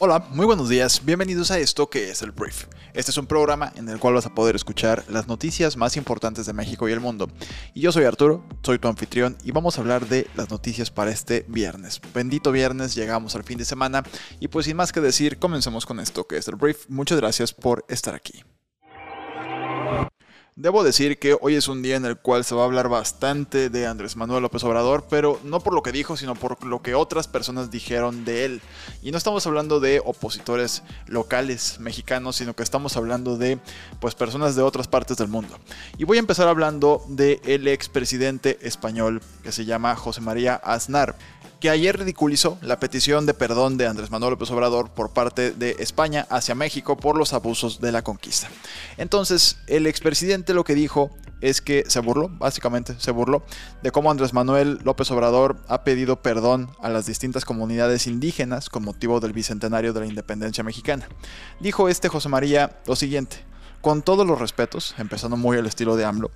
Hola, muy buenos días, bienvenidos a esto que es el Brief. Este es un programa en el cual vas a poder escuchar las noticias más importantes de México y el mundo. Y yo soy Arturo, soy tu anfitrión y vamos a hablar de las noticias para este viernes. Bendito viernes, llegamos al fin de semana y pues sin más que decir, comencemos con esto que es el Brief. Muchas gracias por estar aquí. Debo decir que hoy es un día en el cual se va a hablar bastante de Andrés Manuel López Obrador, pero no por lo que dijo, sino por lo que otras personas dijeron de él. Y no estamos hablando de opositores locales mexicanos, sino que estamos hablando de pues personas de otras partes del mundo. Y voy a empezar hablando del el expresidente español que se llama José María Aznar que ayer ridiculizó la petición de perdón de Andrés Manuel López Obrador por parte de España hacia México por los abusos de la conquista. Entonces, el expresidente lo que dijo es que se burló, básicamente se burló, de cómo Andrés Manuel López Obrador ha pedido perdón a las distintas comunidades indígenas con motivo del bicentenario de la independencia mexicana. Dijo este José María lo siguiente, con todos los respetos, empezando muy al estilo de AMLO,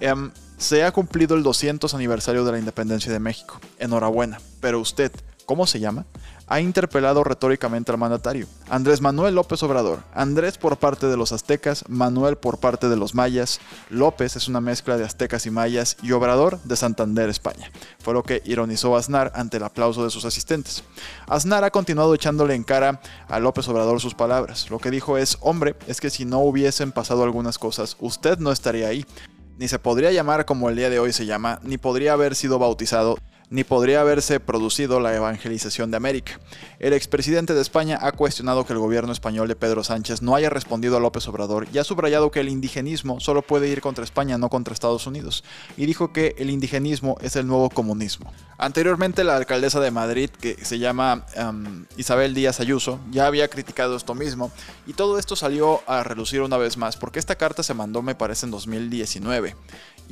em, se ha cumplido el 200 aniversario de la independencia de México. Enhorabuena. Pero usted, ¿cómo se llama? Ha interpelado retóricamente al mandatario. Andrés Manuel López Obrador. Andrés por parte de los aztecas, Manuel por parte de los mayas. López es una mezcla de aztecas y mayas y Obrador de Santander, España. Fue lo que ironizó Aznar ante el aplauso de sus asistentes. Aznar ha continuado echándole en cara a López Obrador sus palabras. Lo que dijo es, hombre, es que si no hubiesen pasado algunas cosas, usted no estaría ahí ni se podría llamar como el día de hoy se llama, ni podría haber sido bautizado ni podría haberse producido la evangelización de América. El expresidente de España ha cuestionado que el gobierno español de Pedro Sánchez no haya respondido a López Obrador y ha subrayado que el indigenismo solo puede ir contra España, no contra Estados Unidos, y dijo que el indigenismo es el nuevo comunismo. Anteriormente la alcaldesa de Madrid, que se llama um, Isabel Díaz Ayuso, ya había criticado esto mismo, y todo esto salió a relucir una vez más, porque esta carta se mandó me parece en 2019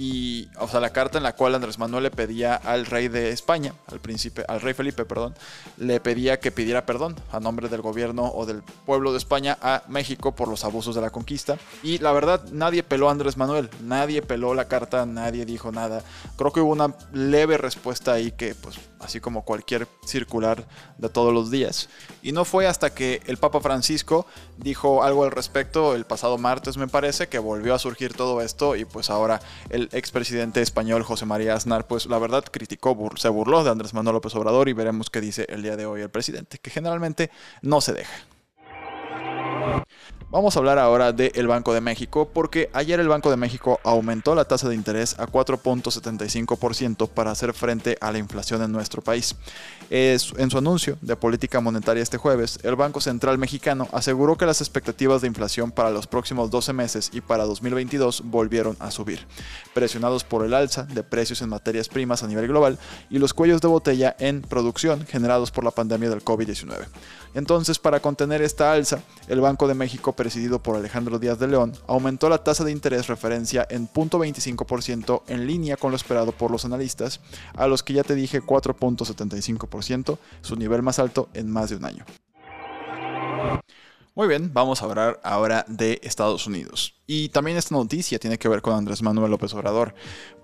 y, o sea, la carta en la cual Andrés Manuel le pedía al rey de España, al príncipe, al rey Felipe, perdón, le pedía que pidiera perdón a nombre del gobierno o del pueblo de España a México por los abusos de la conquista. Y la verdad, nadie peló a Andrés Manuel, nadie peló la carta, nadie dijo nada. Creo que hubo una leve respuesta ahí que, pues, así como cualquier circular de todos los días. Y no fue hasta que el Papa Francisco dijo algo al respecto el pasado martes, me parece, que volvió a surgir todo esto y pues ahora el expresidente español José María Aznar, pues la verdad criticó, se burló de Andrés Manuel López Obrador y veremos qué dice el día de hoy el presidente, que generalmente no se deja. Vamos a hablar ahora del Banco de México porque ayer el Banco de México aumentó la tasa de interés a 4.75% para hacer frente a la inflación en nuestro país. En su anuncio de política monetaria este jueves, el Banco Central Mexicano aseguró que las expectativas de inflación para los próximos 12 meses y para 2022 volvieron a subir, presionados por el alza de precios en materias primas a nivel global y los cuellos de botella en producción generados por la pandemia del COVID-19. Entonces, para contener esta alza, el Banco de México, presidido por Alejandro Díaz de León, aumentó la tasa de interés referencia en 0.25% en línea con lo esperado por los analistas, a los que ya te dije 4.75%, su nivel más alto en más de un año. Muy bien, vamos a hablar ahora de Estados Unidos. Y también esta noticia tiene que ver con Andrés Manuel López Obrador,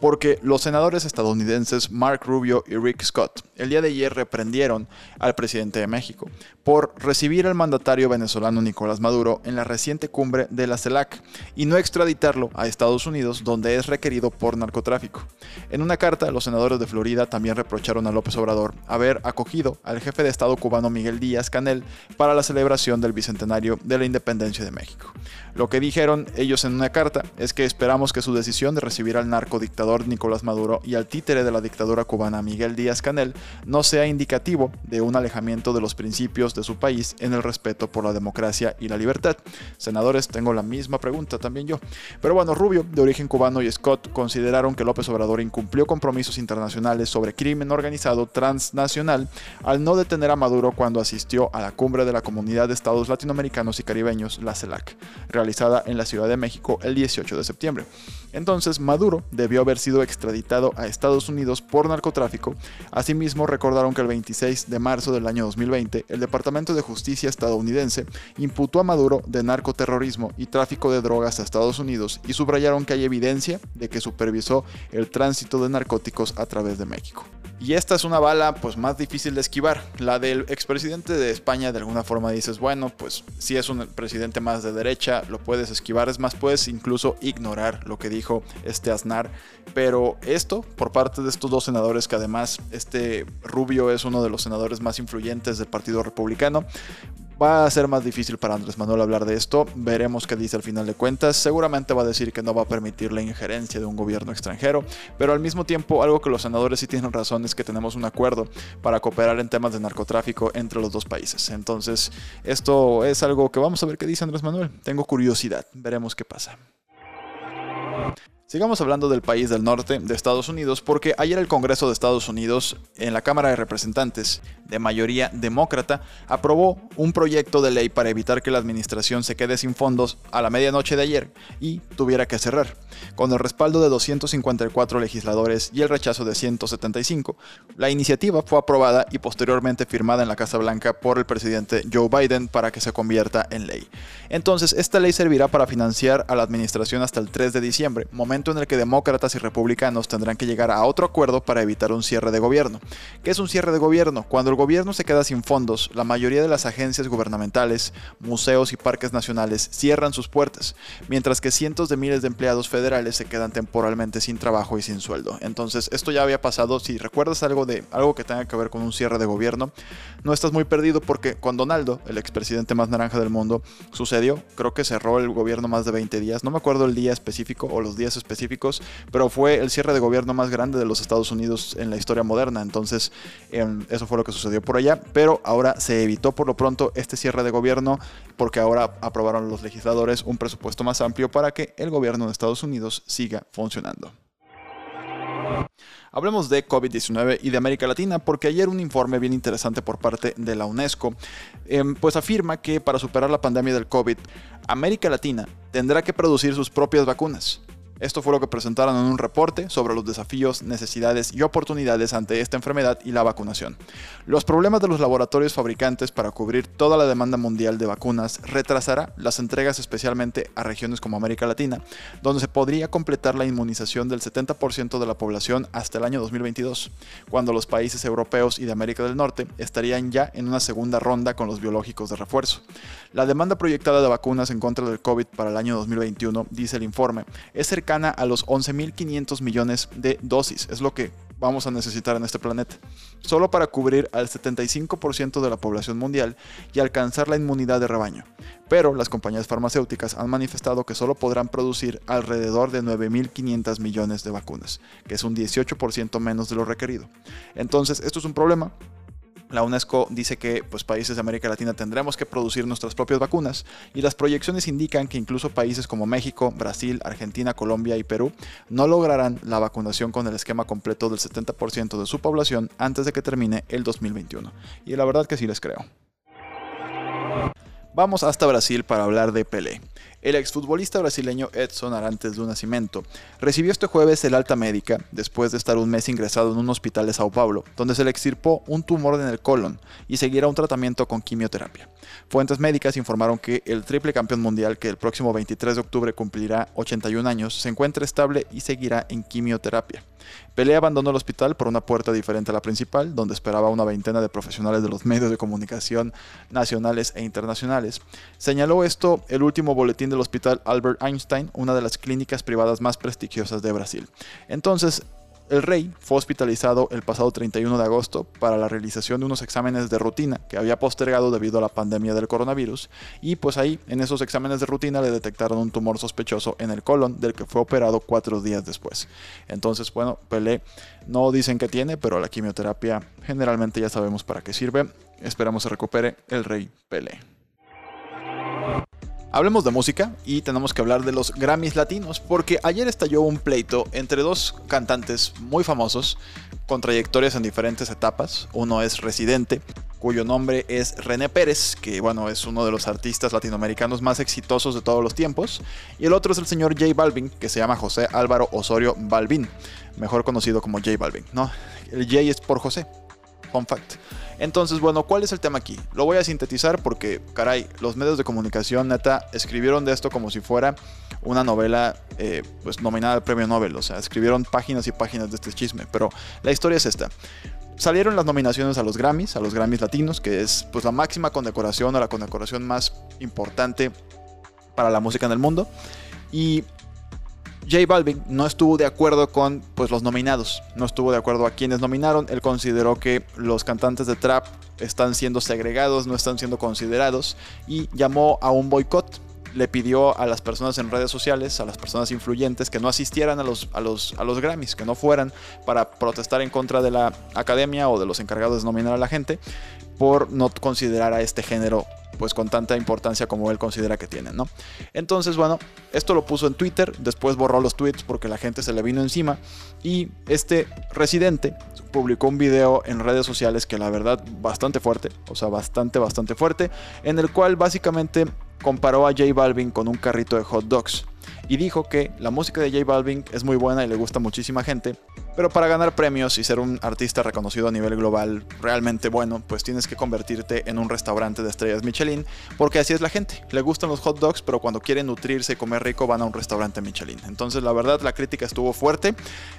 porque los senadores estadounidenses Mark Rubio y Rick Scott el día de ayer reprendieron al presidente de México por recibir al mandatario venezolano Nicolás Maduro en la reciente cumbre de la CELAC y no extraditarlo a Estados Unidos donde es requerido por narcotráfico. En una carta, los senadores de Florida también reprocharon a López Obrador haber acogido al jefe de Estado cubano Miguel Díaz Canel para la celebración del bicentenario de la independencia de México. Lo que dijeron ellos en una carta es que esperamos que su decisión de recibir al narcodictador Nicolás Maduro y al títere de la dictadura cubana Miguel Díaz Canel no sea indicativo de un alejamiento de los principios de su país en el respeto por la democracia y la libertad. Senadores, tengo la misma pregunta también yo. Pero bueno, Rubio, de origen cubano, y Scott consideraron que López Obrador incumplió compromisos internacionales sobre crimen organizado transnacional al no detener a Maduro cuando asistió a la cumbre de la Comunidad de Estados Latinoamericanos y Caribeños, la CELAC, realizada en la Ciudad de México el 18 de septiembre. Entonces, Maduro debió haber sido extraditado a Estados Unidos por narcotráfico. Asimismo, recordaron que el 26 de marzo del año 2020, el Departamento de Justicia estadounidense imputó a Maduro de narcoterrorismo y tráfico de drogas a Estados Unidos y subrayaron que hay evidencia de que supervisó el tránsito de narcóticos a través de México. Y esta es una bala pues más difícil de esquivar. La del expresidente de España de alguna forma dices, bueno, pues si es un presidente más de derecha, lo puedes esquivar, es más, puedes incluso ignorar lo que dijo este Aznar. Pero esto, por parte de estos dos senadores, que además este Rubio es uno de los senadores más influyentes del Partido Republicano, Va a ser más difícil para Andrés Manuel hablar de esto, veremos qué dice al final de cuentas, seguramente va a decir que no va a permitir la injerencia de un gobierno extranjero, pero al mismo tiempo algo que los senadores sí tienen razón es que tenemos un acuerdo para cooperar en temas de narcotráfico entre los dos países. Entonces, esto es algo que vamos a ver qué dice Andrés Manuel. Tengo curiosidad, veremos qué pasa. Sigamos hablando del país del norte de Estados Unidos porque ayer el Congreso de Estados Unidos en la Cámara de Representantes de mayoría demócrata aprobó un proyecto de ley para evitar que la administración se quede sin fondos a la medianoche de ayer y tuviera que cerrar. Con el respaldo de 254 legisladores y el rechazo de 175, la iniciativa fue aprobada y posteriormente firmada en la Casa Blanca por el presidente Joe Biden para que se convierta en ley. Entonces, esta ley servirá para financiar a la administración hasta el 3 de diciembre, momento en el que demócratas y republicanos tendrán que llegar a otro acuerdo para evitar un cierre de gobierno. ¿Qué es un cierre de gobierno? Cuando el gobierno se queda sin fondos, la mayoría de las agencias gubernamentales, museos y parques nacionales cierran sus puertas, mientras que cientos de miles de empleados federales se quedan temporalmente sin trabajo y sin sueldo. Entonces, esto ya había pasado, si recuerdas algo de algo que tenga que ver con un cierre de gobierno, no estás muy perdido porque con Donaldo, el expresidente más naranja del mundo, sucedió, creo que cerró el gobierno más de 20 días, no me acuerdo el día específico o los días específicos, pero fue el cierre de gobierno más grande de los Estados Unidos en la historia moderna, entonces em, eso fue lo que sucedió por allá, pero ahora se evitó por lo pronto este cierre de gobierno porque ahora aprobaron los legisladores un presupuesto más amplio para que el gobierno de Estados Unidos siga funcionando. Hablemos de COVID-19 y de América Latina porque ayer un informe bien interesante por parte de la UNESCO em, pues afirma que para superar la pandemia del COVID, América Latina tendrá que producir sus propias vacunas. Esto fue lo que presentaron en un reporte sobre los desafíos, necesidades y oportunidades ante esta enfermedad y la vacunación. Los problemas de los laboratorios fabricantes para cubrir toda la demanda mundial de vacunas retrasará las entregas especialmente a regiones como América Latina, donde se podría completar la inmunización del 70% de la población hasta el año 2022, cuando los países europeos y de América del Norte estarían ya en una segunda ronda con los biológicos de refuerzo. La demanda proyectada de vacunas en contra del COVID para el año 2021, dice el informe, es cercana a los 11.500 millones de dosis. Es lo que vamos a necesitar en este planeta. Solo para cubrir al 75% de la población mundial y alcanzar la inmunidad de rebaño. Pero las compañías farmacéuticas han manifestado que solo podrán producir alrededor de 9.500 millones de vacunas, que es un 18% menos de lo requerido. Entonces, esto es un problema la UNESCO dice que pues, países de América Latina tendremos que producir nuestras propias vacunas y las proyecciones indican que incluso países como México, Brasil, Argentina, Colombia y Perú no lograrán la vacunación con el esquema completo del 70% de su población antes de que termine el 2021. Y la verdad que sí les creo. Vamos hasta Brasil para hablar de Pelé. El exfutbolista brasileño Edson Arantes do Nascimento recibió este jueves el alta médica después de estar un mes ingresado en un hospital de Sao Paulo, donde se le extirpó un tumor en el colon y seguirá un tratamiento con quimioterapia. Fuentes médicas informaron que el triple campeón mundial, que el próximo 23 de octubre cumplirá 81 años, se encuentra estable y seguirá en quimioterapia. Pelé abandonó el hospital por una puerta diferente a la principal, donde esperaba una veintena de profesionales de los medios de comunicación nacionales e internacionales. Señaló esto el último boletín del Hospital Albert Einstein, una de las clínicas privadas más prestigiosas de Brasil. Entonces, el rey fue hospitalizado el pasado 31 de agosto para la realización de unos exámenes de rutina que había postergado debido a la pandemia del coronavirus y pues ahí en esos exámenes de rutina le detectaron un tumor sospechoso en el colon del que fue operado cuatro días después. Entonces bueno, Pelé no dicen que tiene, pero la quimioterapia generalmente ya sabemos para qué sirve. Esperamos se recupere el rey Pelé. Hablemos de música y tenemos que hablar de los Grammys latinos, porque ayer estalló un pleito entre dos cantantes muy famosos con trayectorias en diferentes etapas. Uno es Residente, cuyo nombre es René Pérez, que bueno, es uno de los artistas latinoamericanos más exitosos de todos los tiempos. Y el otro es el señor J Balvin, que se llama José Álvaro Osorio Balvin, mejor conocido como J Balvin, ¿no? El J es por José. Fun fact. Entonces, bueno, ¿cuál es el tema aquí? Lo voy a sintetizar porque, caray, los medios de comunicación, neta, escribieron de esto como si fuera una novela, eh, pues nominada al premio Nobel. O sea, escribieron páginas y páginas de este chisme. Pero la historia es esta. Salieron las nominaciones a los Grammys, a los Grammys latinos, que es pues la máxima condecoración o la condecoración más importante para la música en el mundo. Y J Balvin no estuvo de acuerdo con pues, los nominados, no estuvo de acuerdo a quienes nominaron, él consideró que los cantantes de trap están siendo segregados, no están siendo considerados y llamó a un boicot. Le pidió a las personas en redes sociales, a las personas influyentes, que no asistieran a los, a los, a los Grammys, que no fueran para protestar en contra de la academia o de los encargados de nominar a la gente por no considerar a este género pues con tanta importancia como él considera que tienen, ¿no? Entonces, bueno, esto lo puso en Twitter, después borró los tweets porque la gente se le vino encima y este residente publicó un video en redes sociales que la verdad bastante fuerte, o sea, bastante, bastante fuerte, en el cual básicamente comparó a J Balvin con un carrito de hot dogs y dijo que la música de J Balvin es muy buena y le gusta muchísima gente, pero para ganar premios y ser un artista reconocido a nivel global realmente bueno, pues tienes que convertirte en un restaurante de estrellas Michelin, porque así es la gente. Le gustan los hot dogs, pero cuando quieren nutrirse y comer rico van a un restaurante Michelin. Entonces la verdad la crítica estuvo fuerte.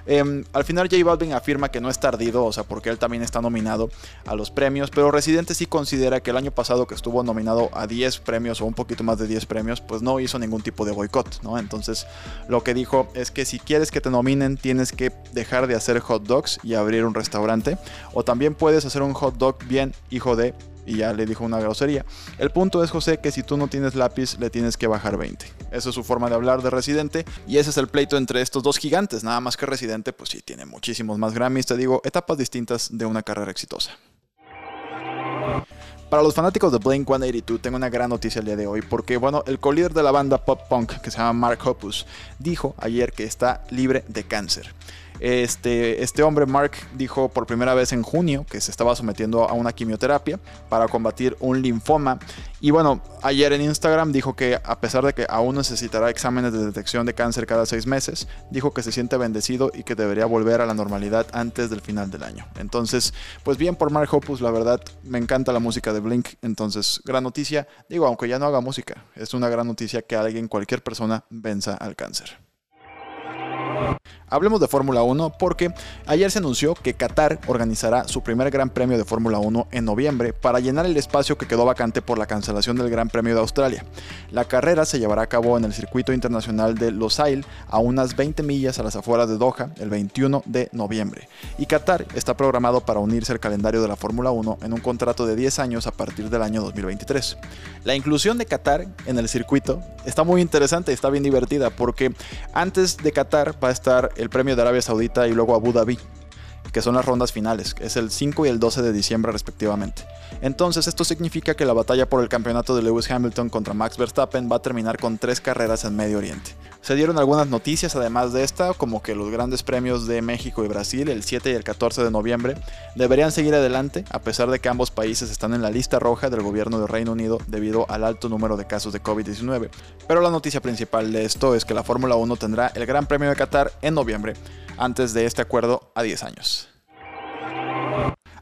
Em, al final J Balvin afirma que no es tardido, o sea, porque él también está nominado a los premios, pero Residente sí considera que el año pasado que estuvo nominado a 10 premios o un poquito más de 10 premios, pues no hizo ningún tipo de boicot, ¿no? Entonces lo que dijo es que si quieres que te nominen tienes que dejar de hacer hot dogs y abrir un restaurante. O también puedes hacer un hot dog bien hijo de y ya le dijo una grosería. El punto es, José, que si tú no tienes lápiz, le tienes que bajar 20. Esa es su forma de hablar de Residente. Y ese es el pleito entre estos dos gigantes. Nada más que Residente, pues sí, tiene muchísimos más Grammys. Te digo, etapas distintas de una carrera exitosa. Para los fanáticos de Blink 182 tengo una gran noticia el día de hoy porque bueno, el co-líder de la banda pop punk que se llama Mark Hoppus dijo ayer que está libre de cáncer. Este, este hombre, Mark, dijo por primera vez en junio que se estaba sometiendo a una quimioterapia para combatir un linfoma. Y bueno, ayer en Instagram dijo que a pesar de que aún necesitará exámenes de detección de cáncer cada seis meses, dijo que se siente bendecido y que debería volver a la normalidad antes del final del año. Entonces, pues bien por Mark Hoppus, la verdad, me encanta la música de Blink. Entonces, gran noticia. Digo, aunque ya no haga música, es una gran noticia que alguien, cualquier persona, venza al cáncer. Hablemos de Fórmula 1 porque ayer se anunció que Qatar organizará su primer Gran Premio de Fórmula 1 en noviembre para llenar el espacio que quedó vacante por la cancelación del Gran Premio de Australia. La carrera se llevará a cabo en el circuito internacional de Losail a unas 20 millas a las afueras de Doha el 21 de noviembre. Y Qatar está programado para unirse al calendario de la Fórmula 1 en un contrato de 10 años a partir del año 2023. La inclusión de Qatar en el circuito está muy interesante y está bien divertida porque antes de Qatar va a estar el premio de Arabia Saudita y luego Abu Dhabi, que son las rondas finales, es el 5 y el 12 de diciembre respectivamente. Entonces esto significa que la batalla por el campeonato de Lewis Hamilton contra Max Verstappen va a terminar con tres carreras en Medio Oriente. Se dieron algunas noticias además de esta, como que los grandes premios de México y Brasil el 7 y el 14 de noviembre deberían seguir adelante, a pesar de que ambos países están en la lista roja del gobierno de Reino Unido debido al alto número de casos de COVID-19. Pero la noticia principal de esto es que la Fórmula 1 tendrá el Gran Premio de Qatar en noviembre, antes de este acuerdo a 10 años.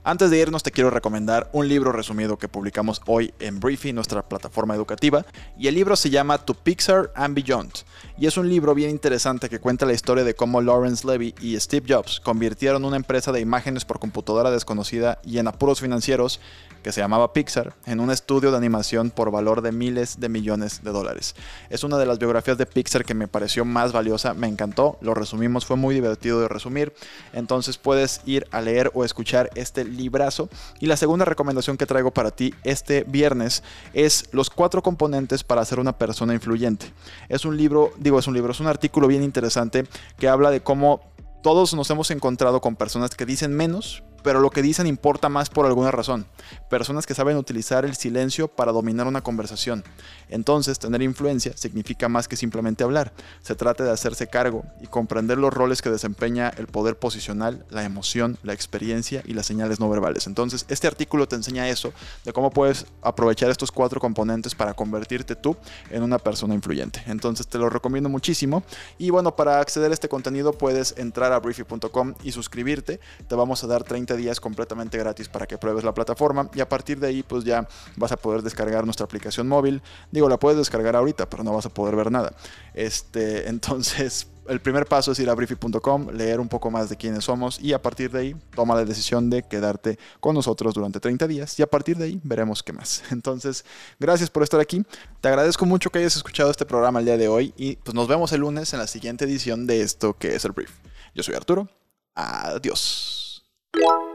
Antes de irnos te quiero recomendar un libro resumido que publicamos hoy en Briefy, nuestra plataforma educativa, y el libro se llama To Pixar and Beyond, y es un libro bien interesante que cuenta la historia de cómo Lawrence Levy y Steve Jobs convirtieron una empresa de imágenes por computadora desconocida y en apuros financieros que se llamaba Pixar, en un estudio de animación por valor de miles de millones de dólares. Es una de las biografías de Pixar que me pareció más valiosa, me encantó, lo resumimos, fue muy divertido de resumir, entonces puedes ir a leer o escuchar este librazo. Y la segunda recomendación que traigo para ti este viernes es los cuatro componentes para ser una persona influyente. Es un libro, digo, es un libro, es un artículo bien interesante que habla de cómo todos nos hemos encontrado con personas que dicen menos, pero lo que dicen importa más por alguna razón. Personas que saben utilizar el silencio para dominar una conversación. Entonces, tener influencia significa más que simplemente hablar. Se trata de hacerse cargo y comprender los roles que desempeña el poder posicional, la emoción, la experiencia y las señales no verbales. Entonces, este artículo te enseña eso, de cómo puedes aprovechar estos cuatro componentes para convertirte tú en una persona influyente. Entonces, te lo recomiendo muchísimo. Y bueno, para acceder a este contenido puedes entrar a briefy.com y suscribirte. Te vamos a dar 30 días completamente gratis para que pruebes la plataforma y a partir de ahí pues ya vas a poder descargar nuestra aplicación móvil. Digo, la puedes descargar ahorita, pero no vas a poder ver nada. Este, entonces, el primer paso es ir a briefy.com, leer un poco más de quiénes somos y a partir de ahí toma la decisión de quedarte con nosotros durante 30 días y a partir de ahí veremos qué más. Entonces, gracias por estar aquí. Te agradezco mucho que hayas escuchado este programa el día de hoy y pues nos vemos el lunes en la siguiente edición de esto que es el brief. Yo soy Arturo. Adiós. you